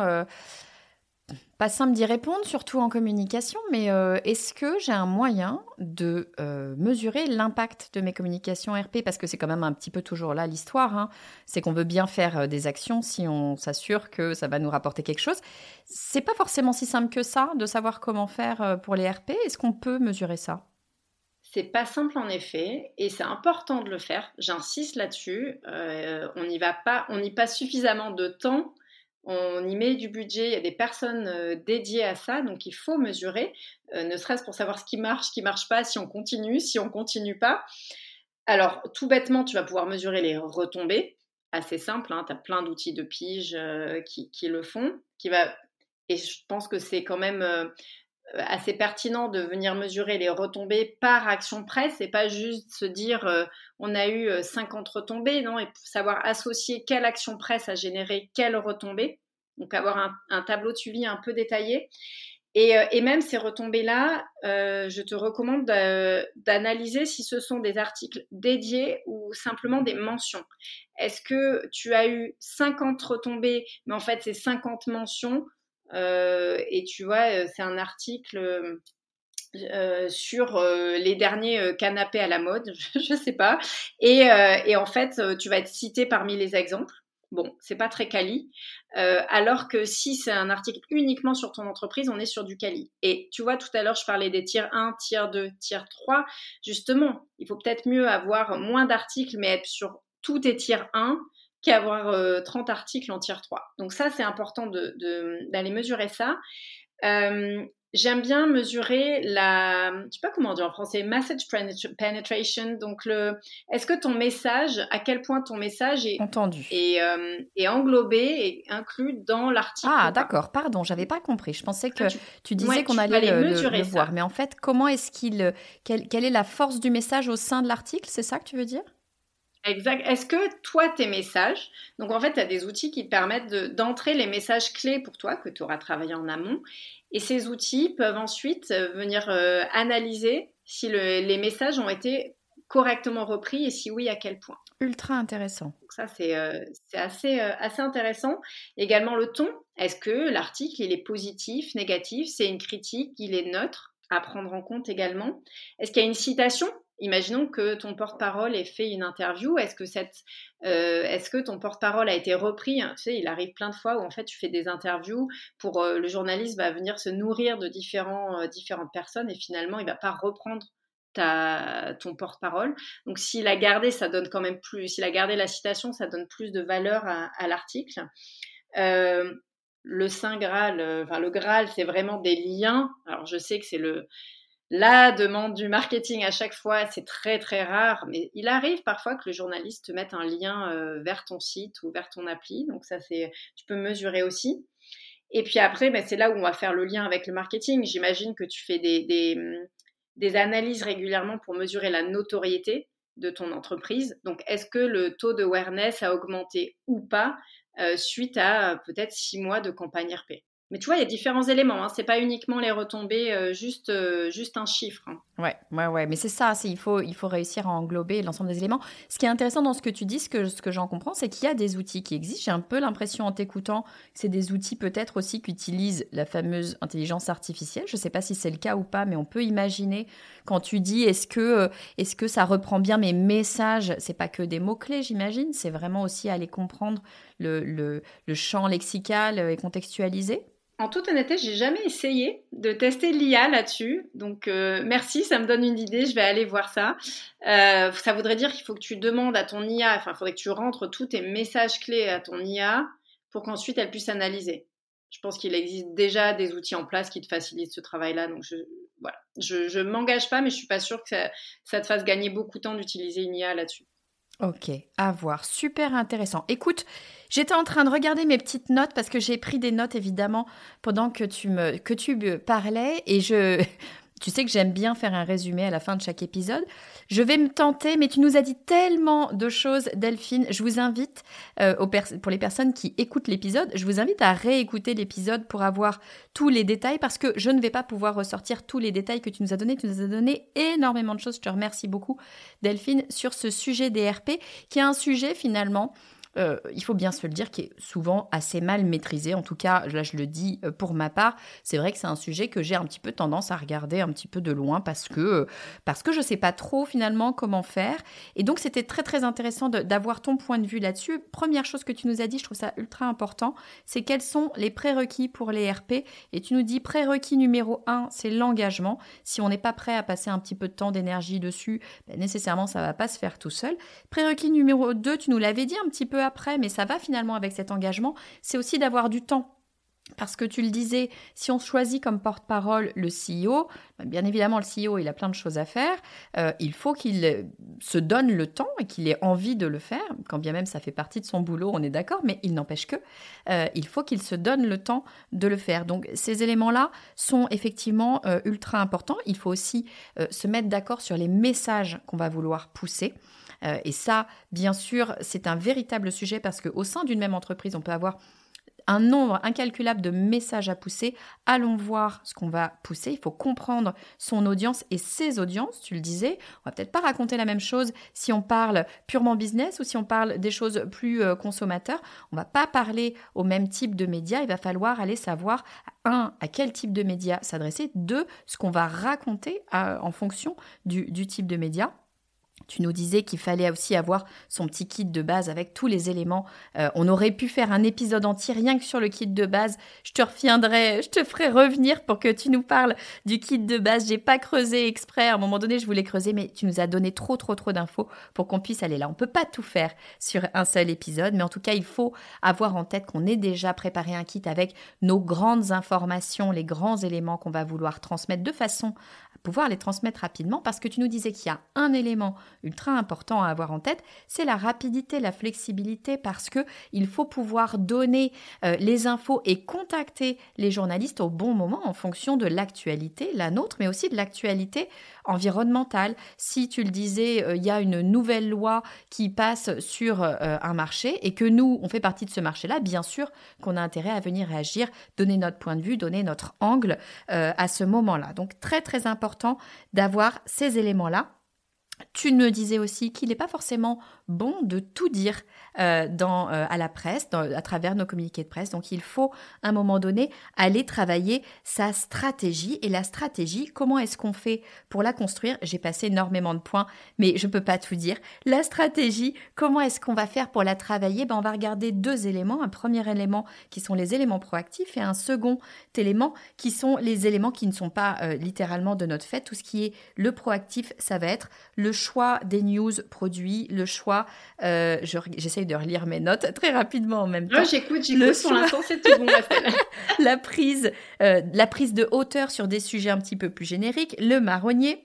pas simple d'y répondre, surtout en communication, mais euh, est-ce que j'ai un moyen de euh, mesurer l'impact de mes communications RP Parce que c'est quand même un petit peu toujours là l'histoire. Hein. C'est qu'on veut bien faire euh, des actions si on s'assure que ça va nous rapporter quelque chose. C'est pas forcément si simple que ça de savoir comment faire pour les RP. Est-ce qu'on peut mesurer ça? C'est pas simple en effet, et c'est important de le faire. J'insiste là-dessus. on n'y va pas, on y passe suffisamment de temps on y met du budget, il y a des personnes euh, dédiées à ça, donc il faut mesurer, euh, ne serait-ce pour savoir ce qui marche, ce qui marche pas, si on continue, si on continue pas. Alors, tout bêtement, tu vas pouvoir mesurer les retombées, assez simple, hein, tu as plein d'outils de pige euh, qui, le font, qui va, et je pense que c'est quand même assez pertinent de venir mesurer les retombées par action presse et pas juste se dire euh, on a eu 50 euh, retombées, non, et savoir associer quelle action presse a généré quelle retombée. Donc avoir un, tableau de suivi un peu détaillé. Et, et même ces retombées-là, je te recommande d'analyser si ce sont des articles dédiés ou simplement des mentions. Est-ce que tu as eu 50 retombées, mais en fait c'est 50 mentions euh, et tu vois, euh, c'est un article euh, sur les derniers canapés à la mode, (laughs) je sais pas. Et, en fait, tu vas être cité parmi les exemples. Bon, c'est pas très quali. Euh, alors que si c'est un article uniquement sur ton entreprise, on est sur du quali. Et tu vois, tout à l'heure, je parlais des tiers 1, tiers 2, tiers 3. Justement, il faut peut-être mieux avoir moins d'articles, mais être sur tous tes tiers 1 qu'avoir 30 articles en tiers 3. Donc ça, c'est important d'aller de, mesurer ça. Euh, J'aime bien mesurer la, je sais pas comment dire en français, message penetration. Donc le, est-ce que ton message, à quel point ton message est entendu et euh, englobé et inclus dans l'article. Ah d'accord, pardon, j'avais pas compris. Je pensais que tu, disais qu'on allait le, le, voir, mais en fait, comment est-ce qu'il, quelle, quelle est la force du message au sein de l'article? C'est ça que tu veux dire? Exact. Est-ce que toi, tes messages, donc en fait, tu as des outils qui te permettent d'entrer les messages clés pour toi que tu auras travaillé en amont. Et ces outils peuvent ensuite euh, venir euh, analyser si les messages ont été correctement repris et si oui, à quel point. Ultra intéressant. Donc ça, c'est euh, assez, assez intéressant. Également le ton. Est-ce que l'article, il est positif, négatif? C'est une critique, il est neutre? À prendre en compte également. Est-ce qu'il y a une citation? Imaginons que ton porte-parole ait fait une interview. Est-ce que, cette, euh, est-ce que ton porte-parole a été repris? Tu sais, il arrive plein de fois où en fait tu fais des interviews pour euh, le journaliste va venir se nourrir de différents, euh, différentes personnes et finalement il va pas reprendre ta, ton porte-parole. Donc s'il a gardé, ça donne quand même plus. S'il a gardé la citation, ça donne plus de valeur à, à l'article. le Saint Graal, enfin le Graal, c'est vraiment des liens. Alors je sais que c'est le la demande du marketing à chaque fois, c'est très très rare, mais il arrive parfois que le journaliste te mette un lien euh, vers ton site ou vers ton appli, donc ça c'est, tu peux mesurer aussi. Et puis après, ben, c'est là où on va faire le lien avec le marketing. J'imagine que tu fais des, des, analyses régulièrement pour mesurer la notoriété de ton entreprise. Donc, est-ce que le taux de awareness a augmenté ou pas euh, suite à euh, peut-être six mois de campagne RP mais tu vois, il y a différents éléments. Hein. C'est pas uniquement les retombées, euh, juste, euh, juste un chiffre. Hein. Ouais, ouais. Mais c'est ça. il faut, il faut réussir à englober l'ensemble des éléments. Ce qui est intéressant dans ce que tu dis, ce que, ce que j'en comprends, c'est qu'il y a des outils qui existent. J'ai un peu l'impression en t'écoutant que c'est des outils peut-être aussi qui utilisent la fameuse intelligence artificielle. Je sais pas si c'est le cas ou pas, mais on peut imaginer quand tu dis est-ce que, euh, est-ce que ça reprend bien mes messages? C'est pas que des mots clés, j'imagine. C'est vraiment aussi aller comprendre le, le, le champ lexical et contextualisé. En toute honnêteté, j'ai jamais essayé de tester l'IA là-dessus. Donc, euh, merci, ça me donne une idée. Je vais aller voir ça. Euh, ça voudrait dire qu'il faut que tu demandes à ton IA, enfin, il faudrait que tu rentres tous tes messages clés à ton IA pour qu'ensuite elle puisse analyser. Je pense qu'il existe déjà des outils en place qui te facilitent ce travail-là. Donc, je, voilà. Je, ne m'engage pas, mais je suis pas sûre que ça, ça te fasse gagner beaucoup de temps d'utiliser une IA là-dessus. Ok, à voir. Super intéressant. Écoute, j'étais en train de regarder mes petites notes parce que j'ai pris des notes évidemment pendant que tu me parlais et je (laughs) tu sais que j'aime bien faire un résumé à la fin de chaque épisode. Je vais me tenter, mais tu nous as dit tellement de choses, Delphine. Je vous invite, euh, pour les personnes qui écoutent l'épisode, je vous invite à réécouter l'épisode pour avoir tous les détails, parce que je ne vais pas pouvoir ressortir tous les détails que tu nous as donnés. Tu nous as donné énormément de choses. Je te remercie beaucoup, Delphine, sur ce sujet des RP, qui est un sujet finalement euh, il faut bien se le dire, qui est souvent assez mal maîtrisé. En tout cas, là, je le dis euh, pour ma part, c'est vrai que c'est un sujet que j'ai un petit peu tendance à regarder un petit peu de loin parce que, euh, parce que je ne sais pas trop finalement comment faire. Et donc, c'était très, très intéressant d'avoir ton point de vue là-dessus. Première chose que tu nous as dit, je trouve ça ultra important, c'est quels sont les prérequis pour les RP. Et tu nous dis prérequis numéro un, c'est l'engagement. Si on n'est pas prêt à passer un petit peu de temps, d'énergie dessus, ben, nécessairement, ça ne va pas se faire tout seul. Prérequis numéro 2, tu nous l'avais dit un petit peu mais ça va finalement avec cet engagement, c'est aussi d'avoir du temps. Parce que tu le disais, si on choisit comme porte-parole le CEO, ben, bien évidemment le CEO il a plein de choses à faire, euh, il faut qu'il se donne le temps et qu'il ait envie de le faire, quand bien même ça fait partie de son boulot, on est d'accord, mais il n'empêche que euh, il faut qu'il se donne le temps de le faire. Donc ces éléments-là sont effectivement euh, ultra importants. Il faut aussi se mettre d'accord sur les messages qu'on va vouloir pousser. Euh, et ça, bien sûr, c'est un véritable sujet parce qu'au sein d'une même entreprise, on peut avoir un nombre incalculable de messages à pousser. Allons voir ce qu'on va pousser. Il faut comprendre son audience et ses audiences, tu le disais. On va peut-être pas raconter la même chose si on parle purement business ou si on parle des choses plus euh, consommateurs. On va pas parler au même type de médias. Il va falloir aller savoir, un, à quel type de médias s'adresser, deux, ce qu'on va raconter euh, en fonction du, du type de médias. Tu nous disais qu'il fallait aussi avoir son petit kit de base avec tous les éléments. Euh, on aurait pu faire un épisode entier rien que sur le kit de base. Je te reviendrai, je te ferai revenir pour que tu nous parles du kit de base. J'ai pas creusé exprès. À un moment donné, je voulais creuser, mais tu nous as donné trop, trop, trop d'infos pour qu'on puisse aller là. On peut pas tout faire sur un seul épisode, mais en tout cas, il faut avoir en tête qu'on ait déjà préparé un kit avec nos grandes informations, les grands éléments qu'on va vouloir transmettre de façon pouvoir les transmettre rapidement parce que tu nous disais qu'il y a un élément ultra important à avoir en tête, c'est la rapidité, la flexibilité parce que il faut pouvoir donner euh, les infos et contacter les journalistes au bon moment en fonction de l'actualité, la nôtre, mais aussi de l'actualité environnementale. Si tu le disais, euh, il y a une nouvelle loi qui passe sur euh, un marché et que nous, on fait partie de ce marché-là, bien sûr qu'on a intérêt à venir réagir, donner notre point de vue, donner notre angle à ce moment-là. Donc très très important d'avoir ces éléments-là. Tu me disais aussi qu'il n'est pas forcément bon de tout dire euh, dans, euh, à la presse, à travers nos communiqués de presse. Donc il faut, à un moment donné, aller travailler sa stratégie. Et la stratégie, comment est-ce qu'on fait pour la construire? J'ai passé énormément de points, mais je ne peux pas tout dire. La stratégie, comment est-ce qu'on va faire pour la travailler? Ben, On va regarder deux éléments. Un premier élément qui sont les éléments proactifs et un second élément qui sont les éléments qui ne sont pas euh, littéralement de notre fait. Tout ce qui est le proactif, ça va être le choix des news produits, le choix, j'essaye de relire mes notes très rapidement en même temps. j'écoute, j'écoute. Pour l'instant, c'est tout bon, (laughs) la prise, euh, la prise de hauteur sur des sujets un petit peu plus génériques, le marronnier.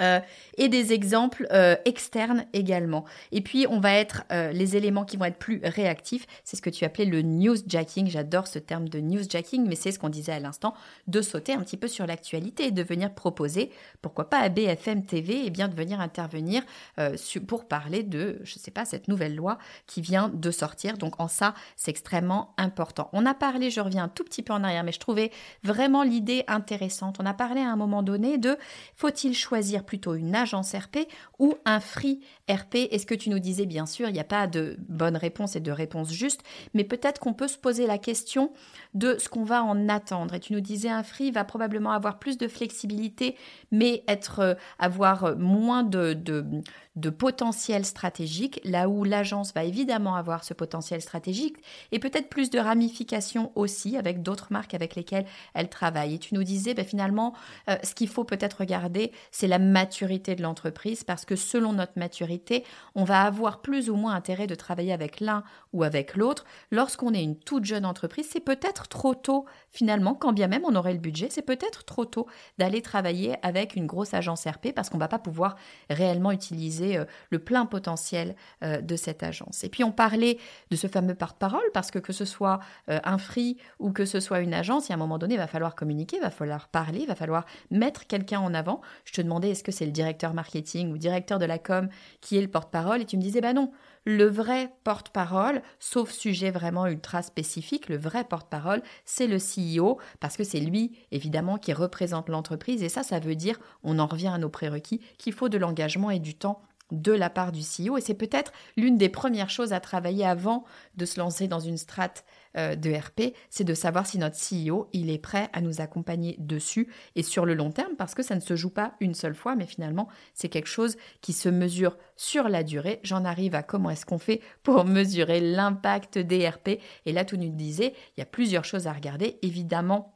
Euh, et des exemples euh, externes également. Et puis, on va être euh, les éléments qui vont être plus réactifs. C'est ce que tu appelais le newsjacking. J'adore ce terme de newsjacking, mais c'est ce qu'on disait à l'instant, de sauter un petit peu sur l'actualité et de venir proposer, pourquoi pas à BFM TV, et eh bien de venir intervenir pour parler de, je ne sais pas, cette nouvelle loi qui vient de sortir. Donc, en ça, c'est extrêmement important. On a parlé, je reviens un tout petit peu en arrière, mais je trouvais vraiment l'idée intéressante. On a parlé à un moment donné de faut-il choisir plutôt une agence RP ou un free RP Est-ce que tu nous disais, bien sûr, il n'y a pas de bonne réponse et de réponse juste, mais peut-être qu'on peut se poser la question de ce qu'on va en attendre. Et tu nous disais, un free va probablement avoir plus de flexibilité, mais être, euh, avoir moins de, de, de potentiel stratégique, là où l'agence va évidemment avoir ce potentiel stratégique, et peut-être plus de ramifications aussi avec d'autres marques avec lesquelles elle travaille. Et tu nous disais, ben, finalement, euh, ce qu'il faut peut-être regarder, c'est la maturité de l'entreprise, parce que selon notre maturité, on va avoir plus ou moins intérêt de travailler avec l'un ou avec l'autre. Lorsqu'on est une toute jeune entreprise, c'est peut-être trop tôt, finalement, quand bien même on aurait le budget, c'est peut-être trop tôt d'aller travailler avec une grosse agence RP, parce qu'on ne va pas pouvoir réellement utiliser euh, le plein potentiel euh, de cette agence. Et puis on parlait de ce fameux porte-parole parce que que ce soit euh, un free ou que ce soit une agence, il y a un moment donné, il va falloir communiquer, il va falloir parler, il va falloir mettre quelqu'un en avant. Je te demandais est-ce que c'est le directeur marketing ou directeur de la com qui est le porte-parole? Et tu me disais bah non, le vrai porte-parole, sauf sujet vraiment ultra spécifique, le vrai porte-parole, c'est le CEO, parce que c'est lui, évidemment, qui représente l'entreprise. Et ça, ça veut dire, on en revient à nos prérequis, qu'il faut de l'engagement et du temps de la part du CEO. Et c'est peut-être l'une des premières choses à travailler avant de se lancer dans une strate euh, de RP, c'est de savoir si notre CEO, il est prêt à nous accompagner dessus et sur le long terme, parce que ça ne se joue pas une seule fois, mais finalement, c'est quelque chose qui se mesure sur la durée. J'en arrive à comment est-ce qu'on fait pour (laughs) mesurer l'impact des RP. Et là, tout nous disait, il y a plusieurs choses à regarder. Évidemment,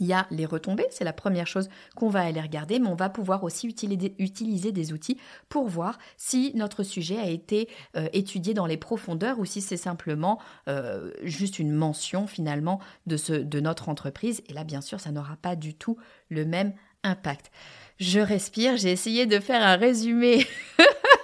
il y a les retombées, c'est la première chose qu'on va aller regarder, mais on va pouvoir aussi utiliser, des outils pour voir si notre sujet a été euh, étudié dans les profondeurs ou si c'est simplement euh, juste une mention finalement de, ce, de notre entreprise. Et là, bien sûr, ça n'aura pas du tout le même impact. Je respire, j'ai essayé de faire un résumé (laughs)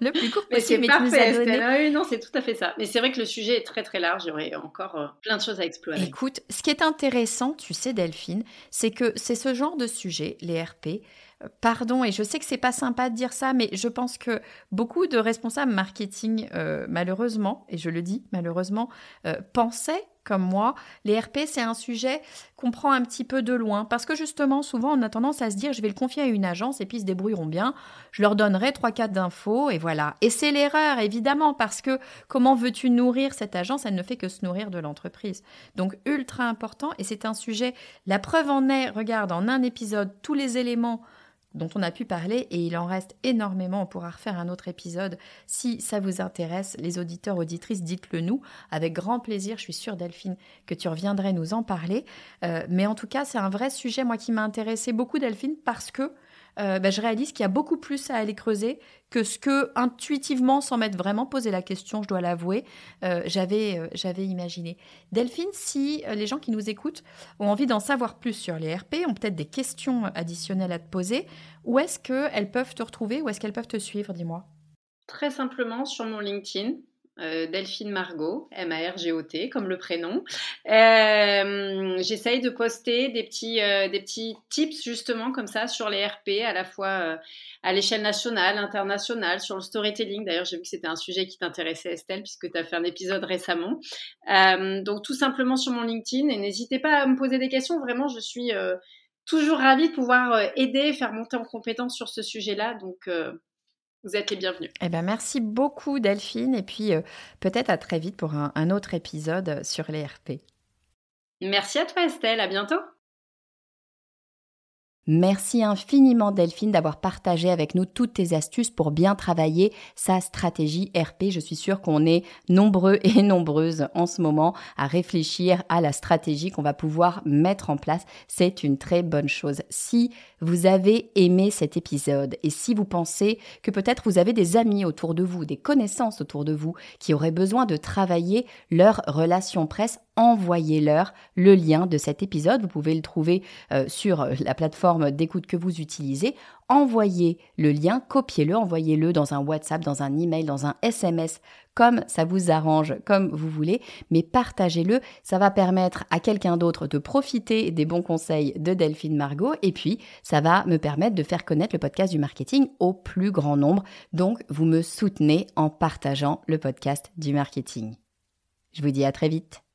le plus court possible. Mais c'est parfait, ah oui, non, c'est tout à fait ça. Mais c'est vrai que le sujet est très très large. Il y aurait encore euh, plein de choses à explorer. Écoute, ce qui est intéressant, tu sais, Delphine, c'est que c'est ce genre de sujet, les RP. Euh, pardon, et je sais que c'est pas sympa de dire ça, mais je pense que beaucoup de responsables marketing, euh, malheureusement, et je le dis malheureusement, pensaient comme moi, les RP, c'est un sujet qu'on prend un petit peu de loin parce que justement, souvent, on a tendance à se dire je vais le confier à une agence et puis ils se débrouilleront bien. Je leur donnerai trois, quatre d'infos et voilà. Et c'est l'erreur, évidemment, parce que comment veux-tu nourrir cette agence? Elle ne fait que se nourrir de l'entreprise. Donc, ultra important et c'est un sujet. La preuve en est, regarde, en un épisode, tous les éléments dont on a pu parler et il en reste énormément. On pourra refaire un autre épisode. Si ça vous intéresse, les auditeurs, auditrices, dites-le nous. Avec grand plaisir, je suis sûre, Delphine, que tu reviendrais nous en parler. Euh, mais en tout cas, c'est un vrai sujet, moi, qui m'a intéressé beaucoup, Delphine, parce que euh, bah, je réalise qu'il y a beaucoup plus à aller creuser que ce que intuitivement, sans m'être vraiment posé la question, je dois l'avouer, euh, j'avais euh, j'avais imaginé. Delphine, si les gens qui nous écoutent ont envie d'en savoir plus sur les RP, ont peut-être des questions additionnelles à te poser, où est-ce qu'elles peuvent te retrouver, où est-ce qu'elles peuvent te suivre, dis-moi? Très simplement sur mon LinkedIn, euh, Delphine Margot, M-A-R-G-O-T, comme le prénom. Euh, j'essaye de poster des petits, euh, des petits tips justement comme ça sur les RP, à la fois à l'échelle nationale, internationale, sur le storytelling. D'ailleurs, j'ai vu que c'était un sujet qui t'intéressait, Estelle, puisque tu as fait un épisode récemment. donc, tout simplement sur mon LinkedIn. Et n'hésitez pas à me poser des questions. Vraiment, je suis toujours ravie de pouvoir aider, faire monter en compétence sur ce sujet-là. Donc, vous êtes les bienvenus. Eh ben, merci beaucoup Delphine et puis euh, peut-être à très vite pour un, autre épisode sur les RP. Merci à toi Estelle, à bientôt. Merci infiniment Delphine d'avoir partagé avec nous toutes tes astuces pour bien travailler sa stratégie RP. Je suis sûre qu'on est nombreux et nombreuses en ce moment à réfléchir à la stratégie qu'on va pouvoir mettre en place. C'est une très bonne chose. Si vous avez aimé cet épisode et si vous pensez que peut-être vous avez des amis autour de vous, des connaissances autour de vous qui auraient besoin de travailler leur relation presse, envoyez-leur le lien de cet épisode. Vous pouvez le trouver euh, sur la plateforme d'écoute que vous utilisez. Envoyez le lien, copiez-le, envoyez-le dans un WhatsApp, dans un email, dans un SMS, comme ça vous arrange, comme vous voulez, mais partagez-le. Ça va permettre à quelqu'un d'autre de profiter des bons conseils de Delphine Margot et puis ça va me permettre de faire connaître le podcast du marketing au plus grand nombre. Donc, vous me soutenez en partageant le podcast du marketing. Je vous dis à très vite.